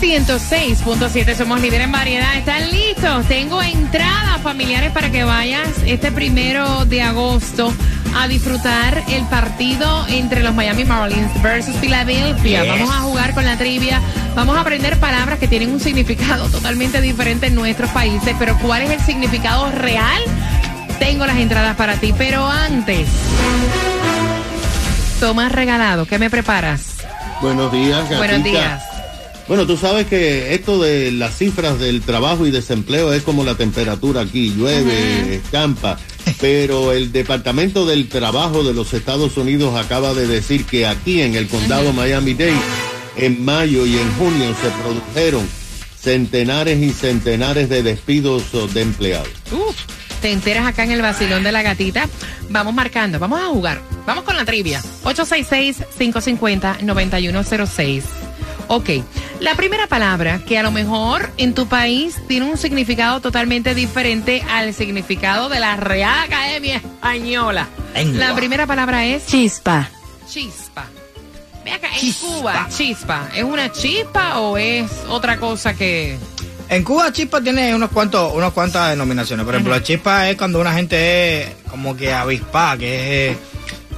106.7, somos líderes en variedad. ¿Están listos? Tengo entradas familiares para que vayas este primero de agosto a disfrutar el partido entre los Miami Marlins versus Philadelphia. Vamos a jugar con la trivia. Vamos a aprender palabras que tienen un significado totalmente diferente en nuestros países. Pero ¿cuál es el significado real? Tengo las entradas para ti. Pero antes, Tomás Regalado, ¿qué me preparas? Buenos días, gatita. Buenos días. Bueno, tú sabes que esto de las cifras del trabajo y desempleo es como la temperatura aquí, llueve, escampa, pero el Departamento del Trabajo de los Estados Unidos acaba de decir que aquí en el condado Miami-Dade, en mayo y en junio se produjeron centenares y centenares de despidos de empleados. Uf, te enteras acá en el vacilón de la gatita. Vamos marcando, vamos a jugar. Vamos con la trivia. 866-550-9106. Ok, la primera palabra que a lo mejor en tu país tiene un significado totalmente diferente al significado de la Real Academia Española. La primera palabra es Chispa. chispa. Ve acá, en Cuba, chispa. ¿Es una chispa o es otra cosa que... En Cuba chispa tiene unos cuantos, unas cuantas denominaciones. Por ejemplo, la chispa es cuando una gente es como que avispada, que es,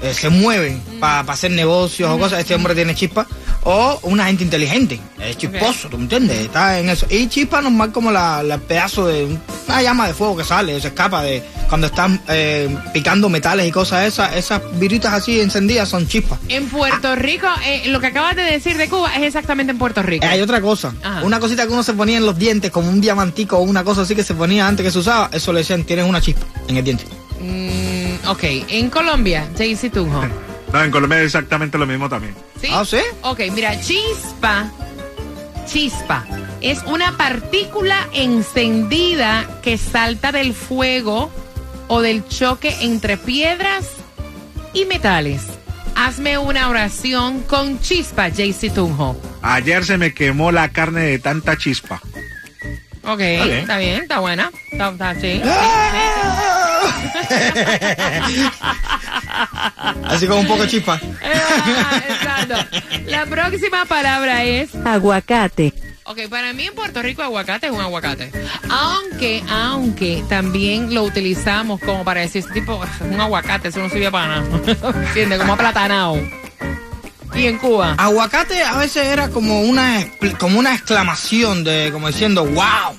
eh, se mueven para hacer negocios o cosas. Este hombre tiene chispa. O una gente inteligente, es chisposo, ¿tú me entiendes? Está en eso. Y chispa normal como la, la pedazo de un- una llama de fuego que sale, se escapa de cuando están eh, picando metales y cosas esas, esas viritas así encendidas son chispas. En Puerto Rico, eh, lo que acabas de decir de Cuba es exactamente en Puerto Rico. Hay otra cosa, Ajá. una cosita que uno se ponía en los dientes como un diamantico o una cosa así que se ponía antes que se usaba, eso le decían tienes una chispa en el diente. Mm, ok, en Colombia, Jaycee Tunjo. No, en Colombia es exactamente lo mismo también. ¿Sí? Ah, ¿sí? Ok, mira, chispa, chispa, es una partícula encendida que salta del fuego o del choque entre piedras y metales. Hazme una oración con chispa, Jaycee Tunjo. Ayer se me quemó la carne de tanta chispa. Ok, está bien, está buena. Está, está- sí. Así como un poco chispa. Ah, exacto. La próxima palabra es Aguacate. Ok, para mí en Puerto Rico aguacate es un aguacate. Aunque, aunque también lo utilizamos como para decir, tipo, un aguacate, eso no sirve para nada. ¿Entiendes? Como aplatanado. Y en Cuba. Aguacate a veces era como una como una exclamación de como diciendo wow.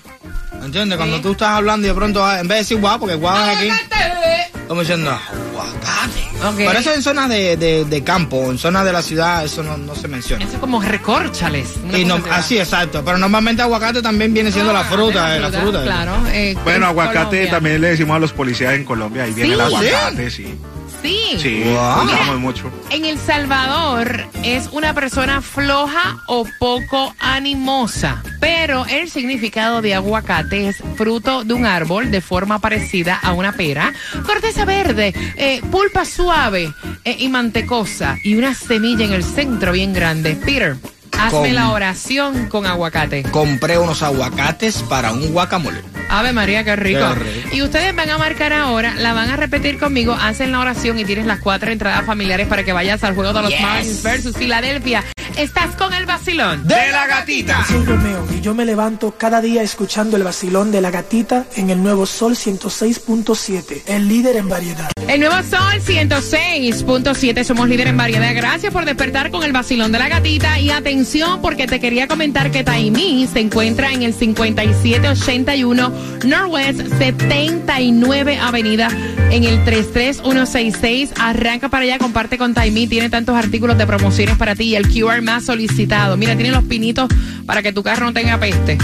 ¿Entiendes? Cuando tú estás hablando y de pronto en vez de decir wow, porque wow es aquí, ¡Aguacate! como diciendo aguacate. Ok. Pero eso en zonas de, de, de campo, en zonas de la ciudad, eso no, no se menciona. Eso es como recórchales. Y no, así, exacto. Pero normalmente aguacate también viene siendo la Ah, fruta, de eh, la fruta. Claro. eh, Bueno, en aguacate Colombia. también le decimos a los policías en Colombia. Ahí viene el aguacate, sí. Sí. Sí, Wow. lo usamos Mira. mucho. En El Salvador es una persona floja o poco animosa, pero el significado de aguacate es fruto de un árbol de forma parecida a una pera, corteza verde, eh, pulpa suave eh, y mantecosa y una semilla en el centro bien grande. Peter, hazme la oración con aguacate. Compré unos aguacates para un guacamole. Ave María, qué rico. Qué rico. Y ustedes van a marcar ahora, la van a repetir conmigo, hacen la oración y tienes las cuatro entradas familiares para que vayas al juego de los Yes. Marlins versus Filadelfia. Estás con el vacilón. ¡De la gatita! Soy Romeo y yo me levanto cada día escuchando el vacilón de la gatita en el nuevo Sol 106.7, el líder en variedad. El nuevo Sol 106.7, somos líder en variedad. Gracias por despertar con el vacilón de la gatita. Y atención, porque te quería comentar que Taimí se encuentra en el 5781 Northwest 79 Avenida en el 33166. Arranca para allá, comparte con Taimí. Tiene tantos artículos de promociones para ti y el QR más solicitado. Mira, tiene los pinitos para que tu carro no tenga peste.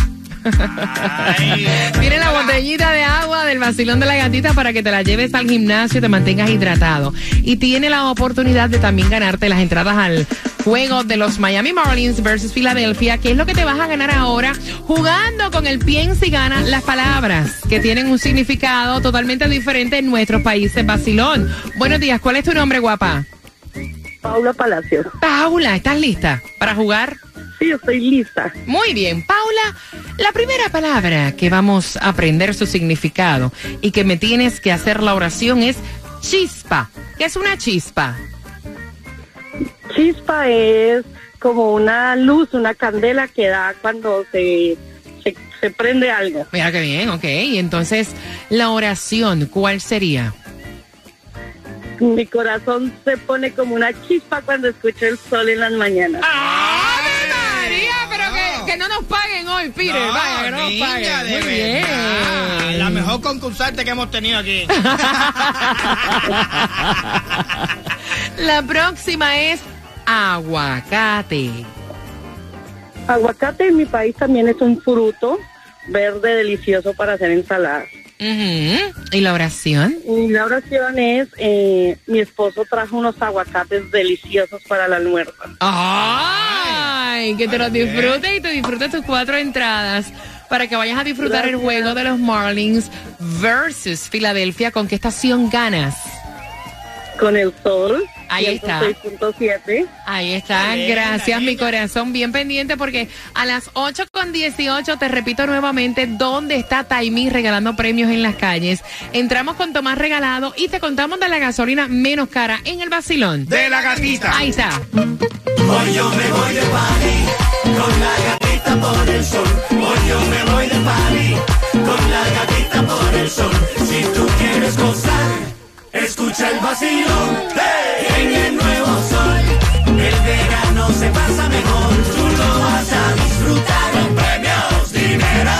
Tiene la botellita de agua del vacilón de la gatita para que te la lleves al gimnasio y te mantengas hidratado. Y tiene la oportunidad de también ganarte las entradas al juego de los Miami Marlins versus Filadelfia, que es lo que te vas a ganar ahora jugando con el piensa y gana las palabras que tienen un significado totalmente diferente en nuestros países vacilón. Buenos días, ¿cuál es tu nombre, guapa? Paula Palacios. Paula, ¿estás lista para jugar? Sí, estoy lista. Muy bien, Paula, la primera palabra que vamos a aprender su significado y que me tienes que hacer la oración es chispa. ¿Qué es una chispa? Chispa es como una luz, una candela que da cuando se, se, se prende algo. Mira qué bien, ok. Y entonces, la oración, ¿cuál sería? Mi corazón se pone como una chispa cuando escucho el sol en las mañanas. ¡Ave María! Pero que, que no nos paguen hoy, Peter. No, Vaya, que no nos paguen. de Muy bien. La mejor concursante que hemos tenido aquí. La próxima es aguacate. Aguacate en mi país también es un fruto verde delicioso para hacer ensaladas. ¿Y la oración? Y la oración es, eh, mi esposo trajo unos aguacates deliciosos para el almuerzo. ¡Ay! Que te los disfrutes y te disfrutes tus cuatro entradas para que vayas a disfrutar el juego de los Marlins versus Filadelfia. ¿Con qué estación ganas? Con el sol. Ahí está. 106.7. Ahí está, Bien, gracias mi corazón, bien pendiente porque a las 8 con 18 te repito nuevamente dónde está Taimi regalando premios en las calles. Entramos con Tomás regalado y te contamos de la gasolina menos cara en el vacilón. De la gatita. Ahí está. Hoy yo me voy de party con la gatita por el sol. Hoy yo me voy de party con la gatita por el sol. Si tú quieres gozar, escucha el vacilón. ¡Hey! En el nuevo sol, el verano se pasa mejor. Tú lo vas a disfrutar con premios, dinero.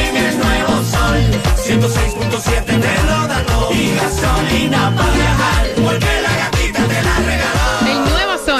En el nuevo sol, 106.7 te lo da todo. Y gasolina para viajar, porque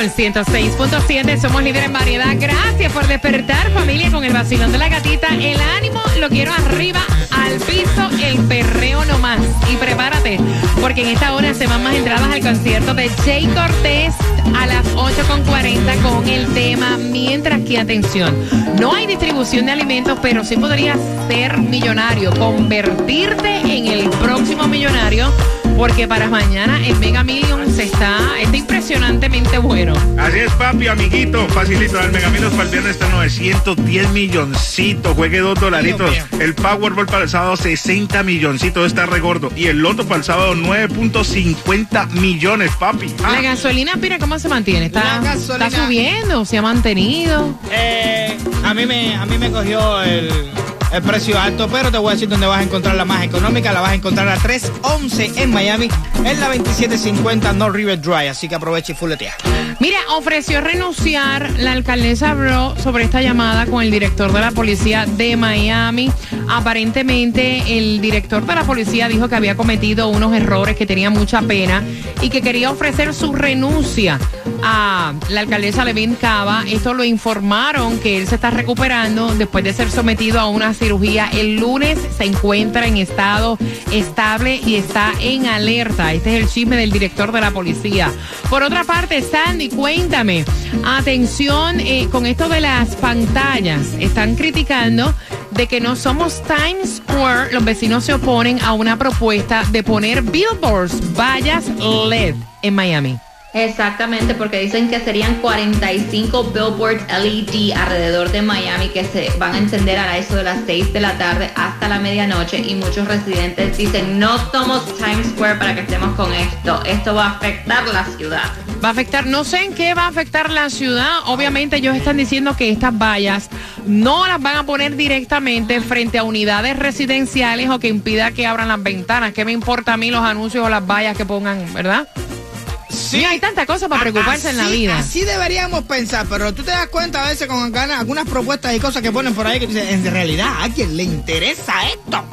nuevo sol 106.7, somos líderes en variedad. Gracias por despertar familia con el vacilón de la gatita. El ánimo lo quiero arriba, al piso, el perreo nomás. Y prepárate, porque en esta hora se van más entradas al concierto de Jay Cortés a las 8.40 con el tema Mientras que, atención, no hay distribución de alimentos, pero sí podrías ser millonario, convertirte en el próximo millonario. Porque para mañana en Mega Millions está, está impresionantemente bueno. Así es, papi, amiguito. Facilito. El Megaminos para el viernes está 910 milloncitos. Juegue dos dolaritos. El Powerball para el sábado 60 milloncitos. Está regordo. Y el Loto para el sábado 9.50 millones, papi. Ah, La gasolina, mira cómo se mantiene. Está subiendo, se ha mantenido. Eh, a mí me a mí me cogió el, el precio alto, pero te voy a decir dónde vas a encontrar la más económica. La vas a encontrar a 311 en Miami, en la 2750 North River Drive. Así que aprovecha y fuletea. Mira, ofreció renunciar la alcaldesa Bro sobre esta llamada con el director de la policía de Miami. Aparentemente, el director de la policía dijo que había cometido unos errores que tenía mucha pena y que quería ofrecer su renuncia a la alcaldesa Levin Cava. Esto lo informaron que él se está recuperando después de ser sometido a una cirugía. El lunes se encuentra en estado estable y está en alerta. Este es el chisme del director de la policía. Por otra parte, Sandy, cuéntame. Atención eh, con esto de las pantallas. Están criticando de que no somos Times Square. Los vecinos se oponen a una propuesta de poner billboards, vallas LED en Miami. Exactamente, porque dicen que serían 45 billboards LED alrededor de Miami que se van a encender a eso de las 6 de la tarde hasta la medianoche y muchos residentes dicen no somos Times Square para que estemos con esto, esto va a afectar la ciudad. Va a afectar, no sé en qué va a afectar la ciudad. Obviamente ellos están diciendo que estas vallas no las van a poner directamente frente a unidades residenciales o que impida que abran las ventanas. ¿Qué me importa a mí los anuncios o las vallas que pongan, verdad? Sí, hay tanta cosa para preocuparse en la vida. Así deberíamos pensar, pero tú te das cuenta a veces con ganas, algunas propuestas y cosas que ponen por ahí que dicen, en realidad a alguien le interesa esto.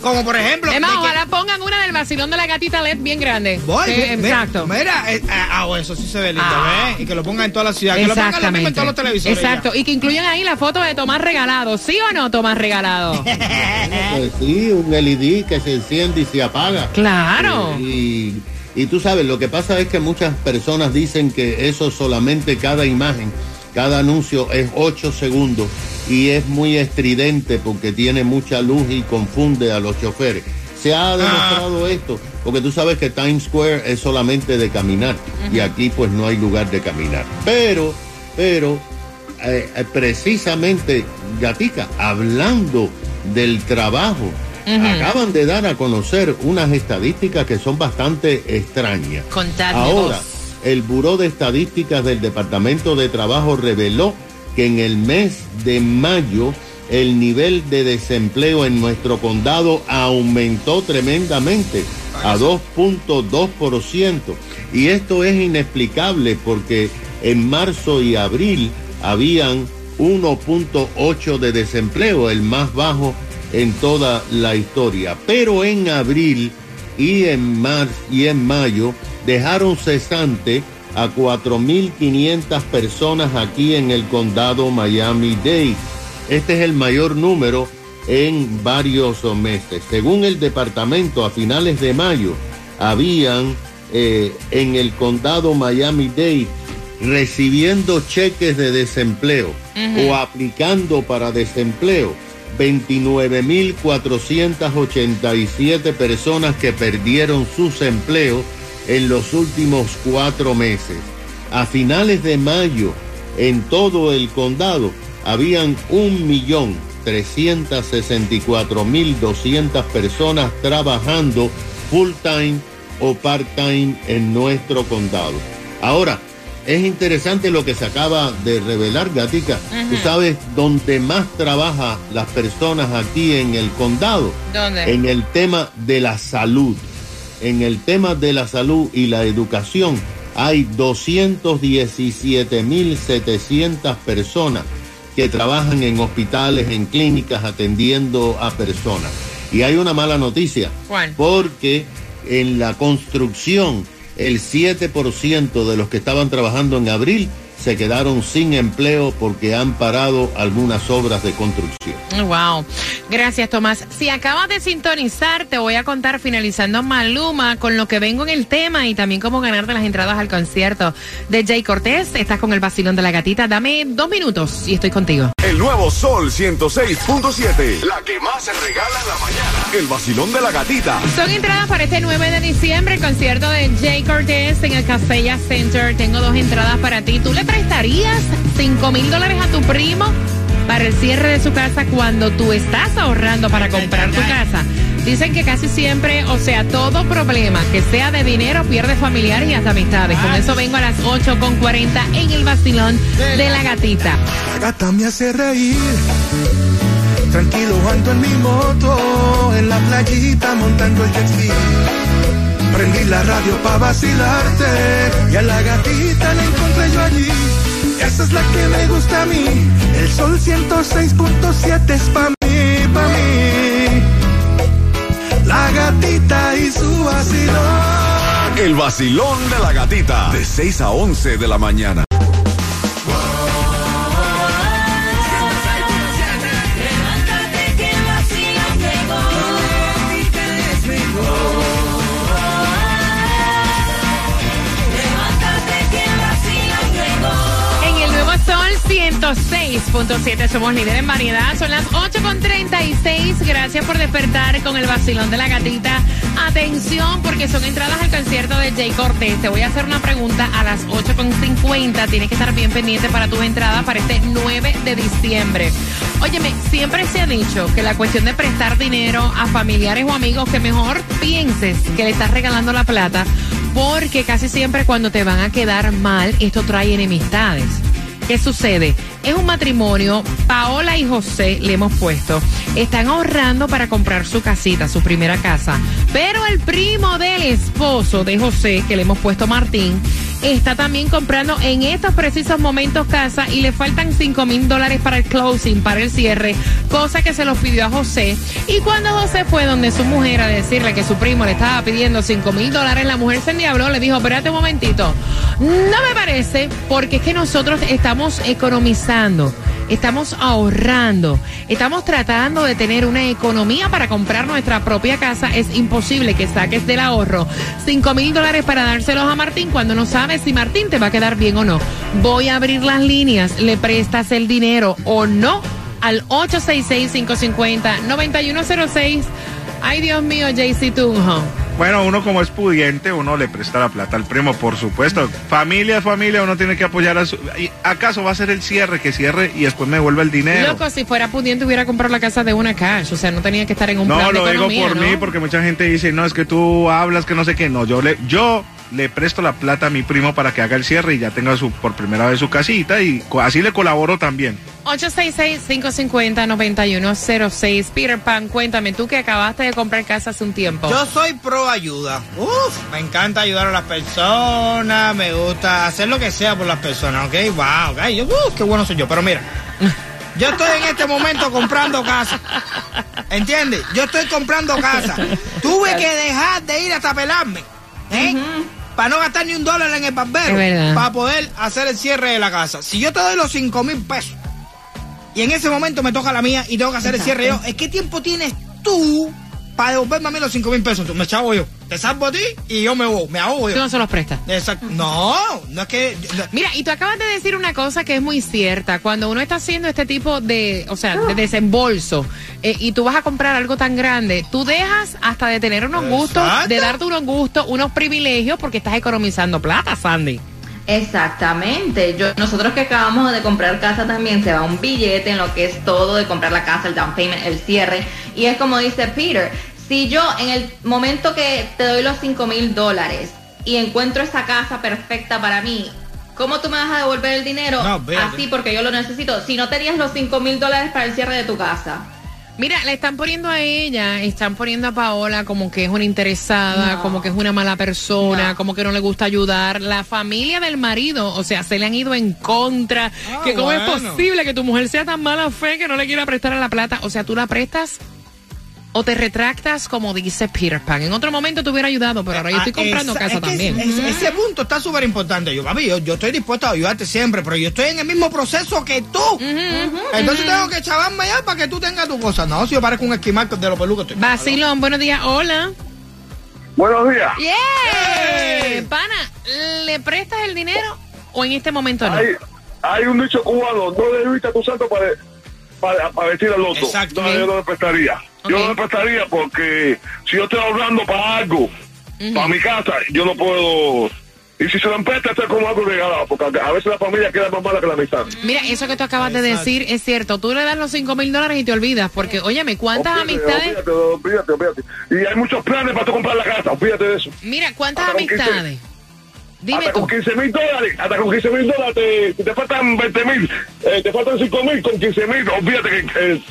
Como por ejemplo. Es más, que- ojalá pongan una del vacilón de la gatita LED bien grande. Voy, Sí, ve- ve- exacto. Mira, eh, ah, oh, eso sí se ve lindo, Ah. ¿ves? Y que lo pongan en toda la ciudad. Que lo pongan lo mismo en todos los televisores. ya. Exacto. Y que incluyan ahí la foto de Tomás Regalado. ¿Sí o no, Tomás Regalado? Pues sí, un LED que se enciende y se apaga. claro. Y, y tú sabes, lo que pasa es que muchas personas dicen que eso solamente cada imagen, cada anuncio es 8 segundos y es muy estridente porque tiene mucha luz y confunde a los choferes. Se ha demostrado esto, porque tú sabes que Times Square es solamente de caminar y aquí pues no hay lugar de caminar. Pero, pero, eh, eh, precisamente, Gatica, hablando del trabajo, acaban de dar a conocer unas estadísticas que son bastante extrañas. Contadme Ahora, vos. el Buró de Estadísticas del Departamento de Trabajo reveló que en el mes de mayo el nivel de desempleo en nuestro condado aumentó tremendamente a 2.2%. Y esto es inexplicable porque en marzo y abril habían 1.8 de desempleo, el más bajo en toda la historia. Pero en abril y en marzo y en mayo dejaron cesante a 4.500 personas aquí en el condado Miami-Dade. Este es el mayor número en varios meses. Según el departamento, a finales de mayo habían eh, en el condado Miami-Dade recibiendo cheques de desempleo o aplicando para desempleo 29.487 personas que perdieron sus empleos en los últimos cuatro meses. A finales de mayo, en todo el condado, habían 1.364.200 personas trabajando full time o part time en nuestro condado. Ahora, es interesante lo que se acaba de revelar, Gatica. Tú sabes dónde más trabaja las personas aquí en el condado. ¿Dónde? En el tema de la salud. En el tema de la salud y la educación hay 217.700 personas que trabajan en hospitales, en clínicas, atendiendo a personas. Y hay una mala noticia. ¿Cuál? Porque en la construcción, el 7% de los que estaban trabajando en abril se quedaron sin empleo porque han parado algunas obras de construcción. Wow. Gracias, Tomás. Si acabas de sintonizar, te voy a contar finalizando Maluma con lo que vengo en el tema y también cómo ganarte las entradas al concierto de Jay Cortés. Estás con el vacilón de la gatita. Dame dos minutos y estoy contigo. El nuevo Sol 106.7. La que más se regala en la mañana. El vacilón de la gatita. Son entradas para este 9 de diciembre, el concierto de Jay Cortés en el Cafeya Center. Tengo dos entradas para ti. ¿Tú le prestarías 5 mil dólares a tu primo para el cierre de su casa cuando tú estás ahorrando para comprar tu casa? Dicen que casi siempre, o sea, todo problema que sea de dinero pierde familiares y hasta amistades. Con eso vengo a las 8 con 40 en el vacilón de la gatita. La gata me hace reír. Tranquilo ando en mi moto, en la playita montando el jet ski. Prendí la radio pa' vacilarte y a la gatita la encontré yo allí. Esa es la que me gusta a mí. El sol 106.7 es pa' mí, pa' mí. La gatita y su vacilón. El vacilón de la gatita. De 6 a 11 de la mañana. 106.7 somos líder en variedad. Son las 8.36. Gracias por despertar con el vacilón de la gatita. Atención, porque son entradas al concierto de Jay Cortés. Te voy a hacer una pregunta a las 8.50. Tienes que estar bien pendiente para tus entradas para este 9 de diciembre. Óyeme, siempre se ha dicho que la cuestión de prestar dinero a familiares o amigos, que mejor pienses que le estás regalando la plata, porque casi siempre cuando te van a quedar mal, esto trae enemistades. ¿Qué sucede? Es un matrimonio, Paola y José le hemos puesto, están ahorrando para comprar su casita, su primera casa, pero el primo del esposo de José, que le hemos puesto Martín, está también comprando en estos precisos momentos casa y le faltan 5 mil dólares para el closing, para el cierre, cosa que se los pidió a José. Y cuando José fue donde su mujer a decirle que su primo le estaba pidiendo 5 mil dólares, la mujer se endiabló, le dijo, espérate un momentito, no me parece, porque es que nosotros estamos economizando. Estamos ahorrando, estamos tratando de tener una economía para comprar nuestra propia casa. Es imposible que saques del ahorro 5 mil dólares para dárselos a Martín cuando no sabes si Martín te va a quedar bien o no. Voy a abrir las líneas, le prestas el dinero o no al 866-550-9106. Ay, Dios mío, JC Tunjo. Bueno, uno como es pudiente, uno le presta la plata al primo, por supuesto. Familia familia, uno tiene que apoyar a su... ¿y ¿Acaso va a ser el cierre, que cierre y después me vuelve el dinero? Loco, si fuera pudiente hubiera comprado la casa de una cash, o sea, no tenía que estar en un No, plan de lo digo por ¿no? mí, porque mucha gente dice, no, es que tú hablas que no sé qué. No, yo le, yo le presto la plata a mi primo para que haga el cierre y ya tenga su, por primera vez su casita y así le colaboro también. 866-550-9106. Peter Pan, cuéntame, tú que acabaste de comprar casa hace un tiempo. Yo soy pro ayuda. Uf, me encanta ayudar a las personas, me gusta hacer lo que sea por las personas, ¿ok? Wow, ok, yo, uf, qué bueno soy yo. Pero mira, yo estoy en este momento comprando casa. ¿Entiendes? Yo estoy comprando casa. Tuve que dejar de ir hasta pelarme, ¿eh? Para no gastar ni un dólar en el barbero. Para poder hacer el cierre de la casa. Si yo te doy los cinco mil pesos y en ese momento me toca la mía y tengo que hacer el cierre yo, ¿es qué tiempo tienes tú para devolverme a mí los 5 mil pesos? Me chavo yo. Te salvo a ti y yo me voy, me ahogo Tú yo. no se los prestas. Exacto. No, no es que. no- Mira, y tú acabas de decir una cosa que es muy cierta. Cuando uno está haciendo este tipo de, o sea, de desembolso, eh, y tú vas a comprar algo tan grande, tú dejas hasta de tener unos gustos, de darte unos gustos, unos privilegios, porque estás economizando plata, Sandy. Exactamente. Yo, nosotros que acabamos de comprar casa también se va un billete en lo que es todo de comprar la casa, el down payment, el cierre. Y es como dice Peter, si yo en el momento que te doy los 5 mil dólares y encuentro esa casa perfecta para mí, ¿cómo tú me vas a devolver el dinero? No. Así porque yo lo necesito. Si no tenías los 5 mil dólares para el cierre de tu casa. Mira, le están poniendo a ella, están poniendo a Paola como que es una interesada, No. como que es una mala persona, No. como que no le gusta ayudar. La familia del marido, o sea, se le han ido en contra. Ah, que cómo es posible que tu mujer sea tan mala fe que no le quiera prestar a la plata. O sea, tú la prestas o te retractas como dice Peter Pan. En otro momento te hubiera ayudado, pero ahora yo estoy Ah, comprando esa- casa es que también. ese- Ese punto está súper importante. Yo, papi, yo, yo estoy dispuesto a ayudarte siempre, pero yo estoy en el mismo proceso que tú. Entonces tengo que chavarme ya para que tú tengas tu cosa. No, si yo parezco un esquimal de los pelucos. estoy- Vacilón, buenos días, hola. Buenos días. Yeah. Pana, ¿le prestas el dinero o en este momento no? Hay, hay un dicho cubano, no le a tu santo para, para, para vestir al otro. Exacto. No, yo no le prestaría. Yo Ok. no prestaría porque si yo estoy ahorrando para algo, para mi casa, yo no puedo... Y si se lo empresta, esto es como algo regalado, porque a veces la familia queda más mala que la amistad. Mira, eso que tú acabas de decir es cierto. Tú le das los 5 mil dólares y te olvidas, porque, óyeme, ¿cuántas Olvídate, amistades? Olvídate, olvídate, olvídate. Y hay muchos planes para tú comprar la casa, olvídate de eso. Mira, ¿cuántas Hasta amistades? Dime hasta tú. con 15 mil dólares, hasta con 15 mil dólares, te, te faltan 20 mil, eh, te faltan 5 mil, con 15 mil, olvídate que eh,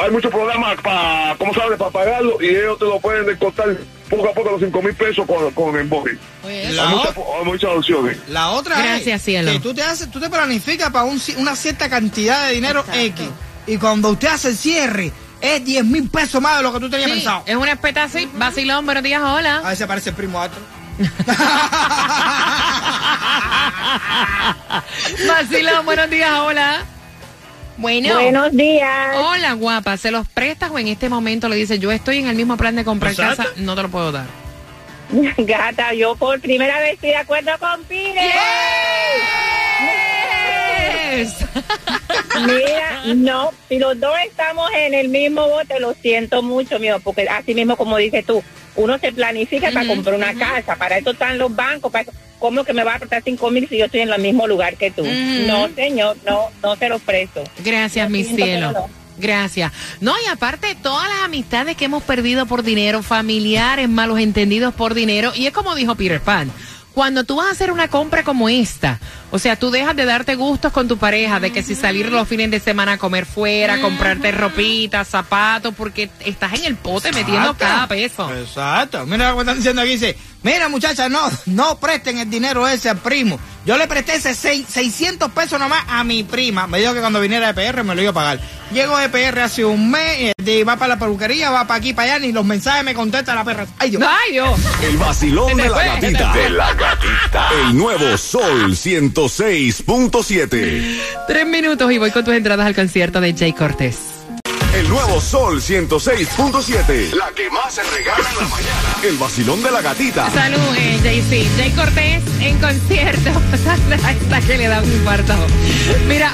hay muchos programas para, ¿cómo sabes?, para pagarlo y ellos te lo pueden descontar poco a poco los 5 mil pesos con, con el body. Hay muchas, hay muchas opciones. La otra Gracias, es cielo. que tú te haces, tú te planificas para un una cierta cantidad de dinero Exacto. X. Y cuando usted hace el cierre, es 10 mil pesos más de lo que tú tenías Sí, pensado. es una espeta así. Vacilón, buenos días, hola. A veces parece el primo otro. Vacilón, buenos días, hola. Bueno. Buenos días. Hola, guapa. ¿Se los prestas o en este momento le dices, yo estoy en el mismo plan de comprar Exacto. casa, no te lo puedo dar? Gata, yo por primera vez estoy de acuerdo con Pire. Yes. Mira, no, si los dos estamos en el mismo bote, lo siento mucho, mío, porque así mismo como dices tú, uno se planifica para comprar una casa, para eso están los bancos, para eso- ¿cómo que me va a prestar cinco mil si yo estoy en el mismo lugar que tú? No, señor, no, no se los presto. Gracias, mi siento, cielo. no. Gracias. No, y aparte, todas las amistades que hemos perdido por dinero, familiares, malos entendidos por dinero, y es como dijo Peter Pan. Cuando tú vas a hacer una compra como esta, o sea, tú dejas de darte gustos con tu pareja, de que si salir los fines de semana a comer fuera, comprarte ropita, zapatos, porque estás en el pote metiendo cada peso. Exacto. Mira lo que están diciendo aquí. Dice, mira muchacha, no, no presten el dinero ese al primo. Yo le presté ese seis- 600 pesos nomás a mi prima. Me dijo que cuando viniera de PR me lo iba a pagar. Llego de PR hace un mes, y va para la peluquería, va para aquí, para allá, ni los mensajes me contesta la perra. Ay, Dios. ¡Ay, Dios! El vacilón de la fue, gatita. De la gatita. El nuevo Sol 106.7. Tres minutos y voy con tus entradas al concierto de Jay Cortés. El nuevo Sol 106.7. La que más se regala en la mañana. El vacilón de la gatita. Salud, eh, JC. Jay Cortés en concierto. Hasta que le da un infarto. Mira,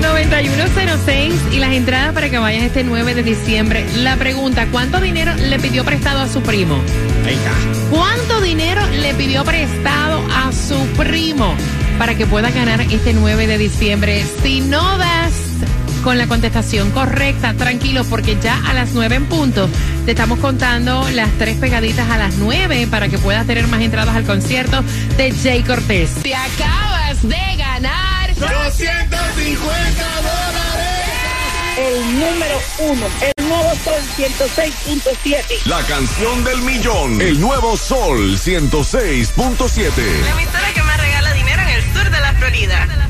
866-550-9106 y las entradas para que vayas este 9 de diciembre. La pregunta, ¿cuánto dinero le pidió prestado a su primo? Ahí está. ¿Cuánto dinero le pidió prestado a su primo para que pueda ganar este 9 de diciembre? Si no das con la contestación correcta, tranquilo, porque ya a las 9 en punto te estamos contando las tres pegaditas a las 9 para que puedas tener más entradas al concierto de Jay Cortés. Te acabas de ganar 250 dólares. El número uno, el nuevo Sol 106.7. La canción del millón. El nuevo Sol 106.7. La emisora que más regala dinero en el sur de la Florida.